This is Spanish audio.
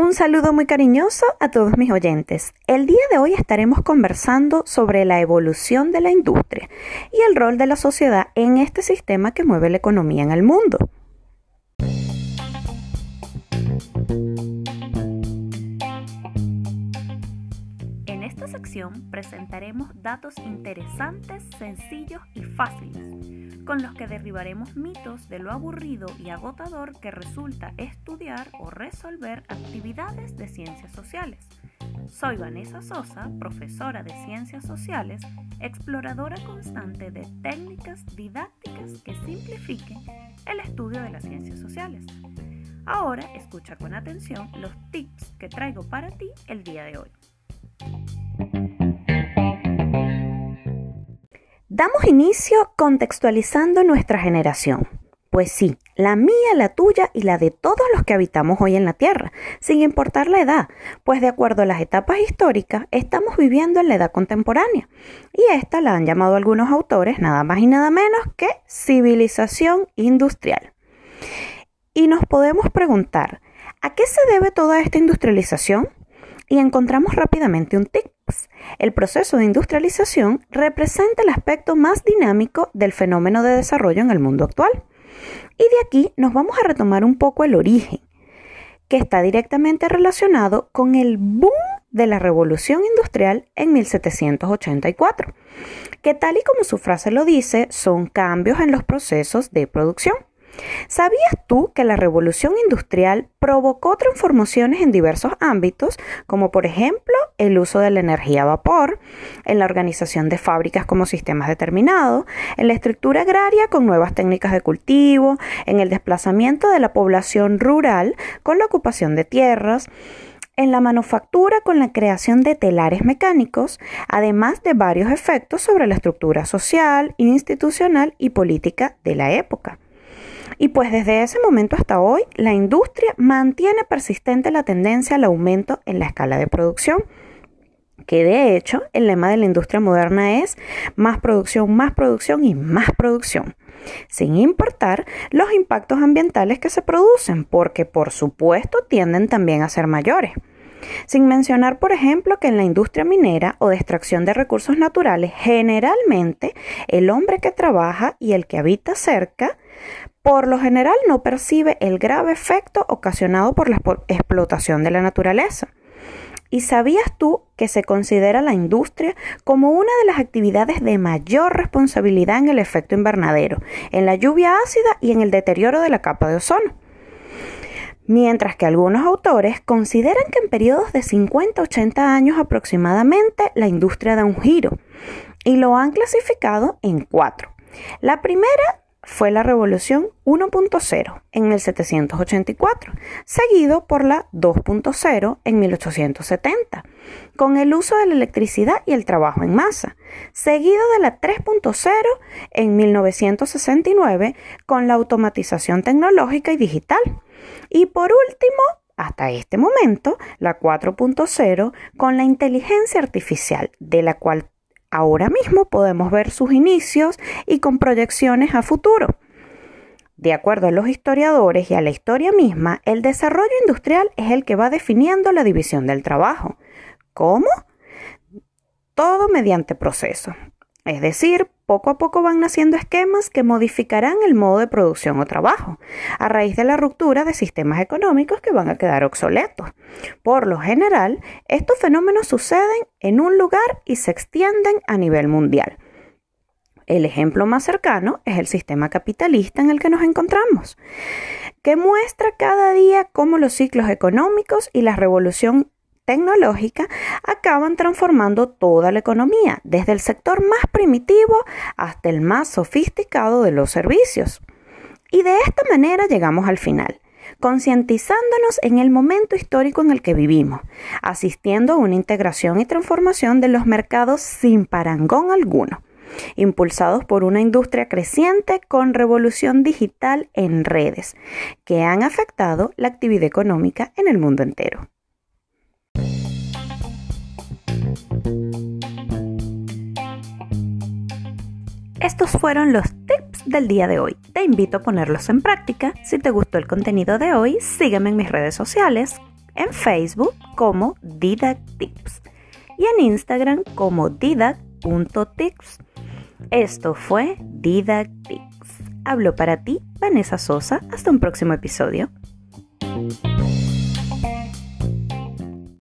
Un saludo muy cariñoso a todos mis oyentes. El día de hoy estaremos conversando sobre la evolución de la industria y el rol de la sociedad en este sistema que mueve la economía en el mundo. En esta sección presentaremos datos interesantes, sencillos y fáciles, con los que derribaremos mitos de lo aburrido y agotador que resulta estudiar o resolver actividades de ciencias sociales. Soy Vanessa Sosa, profesora de Ciencias Sociales, exploradora constante de técnicas didácticas que simplifiquen el estudio de las ciencias sociales. Ahora escucha con atención los tips que traigo para ti el día de hoy. Damos inicio contextualizando nuestra generación. Pues sí, la mía, la tuya y la de todos los que habitamos hoy en la Tierra, sin importar la edad, pues de acuerdo a las etapas históricas, estamos viviendo en la edad contemporánea. Y esta la han llamado algunos autores nada más y nada menos que civilización industrial. Y nos podemos preguntar, ¿a qué se debe toda esta industrialización? Y encontramos rápidamente un tips. El proceso de industrialización representa el aspecto más dinámico del fenómeno de desarrollo en el mundo actual. Y de aquí nos vamos a retomar un poco el origen, que está directamente relacionado con el boom de la revolución industrial en 1784, que tal y como su frase lo dice, son cambios en los procesos de producción. ¿Sabías tú que la revolución industrial provocó transformaciones en diversos ámbitos, como por ejemplo el uso de la energía a vapor, en la organización de fábricas como sistemas determinados, en la estructura agraria con nuevas técnicas de cultivo, en el desplazamiento de la población rural con la ocupación de tierras, en la manufactura con la creación de telares mecánicos, además de varios efectos sobre la estructura social, institucional y política de la época. Y pues desde ese momento hasta hoy, la industria mantiene persistente la tendencia al aumento en la escala de producción que de hecho el lema de la industria moderna es más producción, más producción y más producción, sin importar los impactos ambientales que se producen, porque por supuesto tienden también a ser mayores. Sin mencionar, por ejemplo, que en la industria minera o de extracción de recursos naturales, generalmente el hombre que trabaja y el que habita cerca por lo general no percibe el grave efecto ocasionado por la explotación de la naturaleza. ¿Y sabías tú que se considera la industria como una de las actividades de mayor responsabilidad en el efecto invernadero, en la lluvia ácida y en el deterioro de la capa de ozono? Mientras que algunos autores consideran que en periodos de 50 80 años aproximadamente la industria da un giro y lo han clasificado en cuatro. La primera fue la revolución 1.0 en 1784, seguido por la 2.0 en 1870, con el uso de la electricidad y el trabajo en masa, seguido de la 3.0 en 1969 con la automatización tecnológica y digital, y por último, hasta este momento, la 4.0 con la inteligencia artificial, de la cual Ahora mismo podemos ver sus inicios y con proyecciones a futuro. De acuerdo a los historiadores y a la historia misma, el desarrollo industrial es el que va definiendo la división del trabajo. ¿Cómo? Todo mediante proceso. Es decir, poco a poco van naciendo esquemas que modificarán el modo de producción o trabajo, a raíz de la ruptura de sistemas económicos que van a quedar obsoletos. Por lo general, estos fenómenos suceden en un lugar y se extienden a nivel mundial. El ejemplo más cercano es el sistema capitalista en el que nos encontramos, que muestra cada día cómo los ciclos económicos y la revolución tecnológica acaban transformando toda la economía, desde el sector más primitivo hasta el más sofisticado de los servicios. Y de esta manera llegamos al final, concientizándonos en el momento histórico en el que vivimos, asistiendo a una integración y transformación de los mercados sin parangón alguno impulsados por una industria creciente con revolución digital en redes, que han afectado la actividad económica en el mundo entero. Estos fueron los tips del día de hoy. Te invito a ponerlos en práctica. Si te gustó el contenido de hoy, sígueme en mis redes sociales, en Facebook como Didac Tips y en Instagram como didac.tips. Esto fue Didac Tips. Hablo para ti, Vanessa Sosa. Hasta un próximo episodio.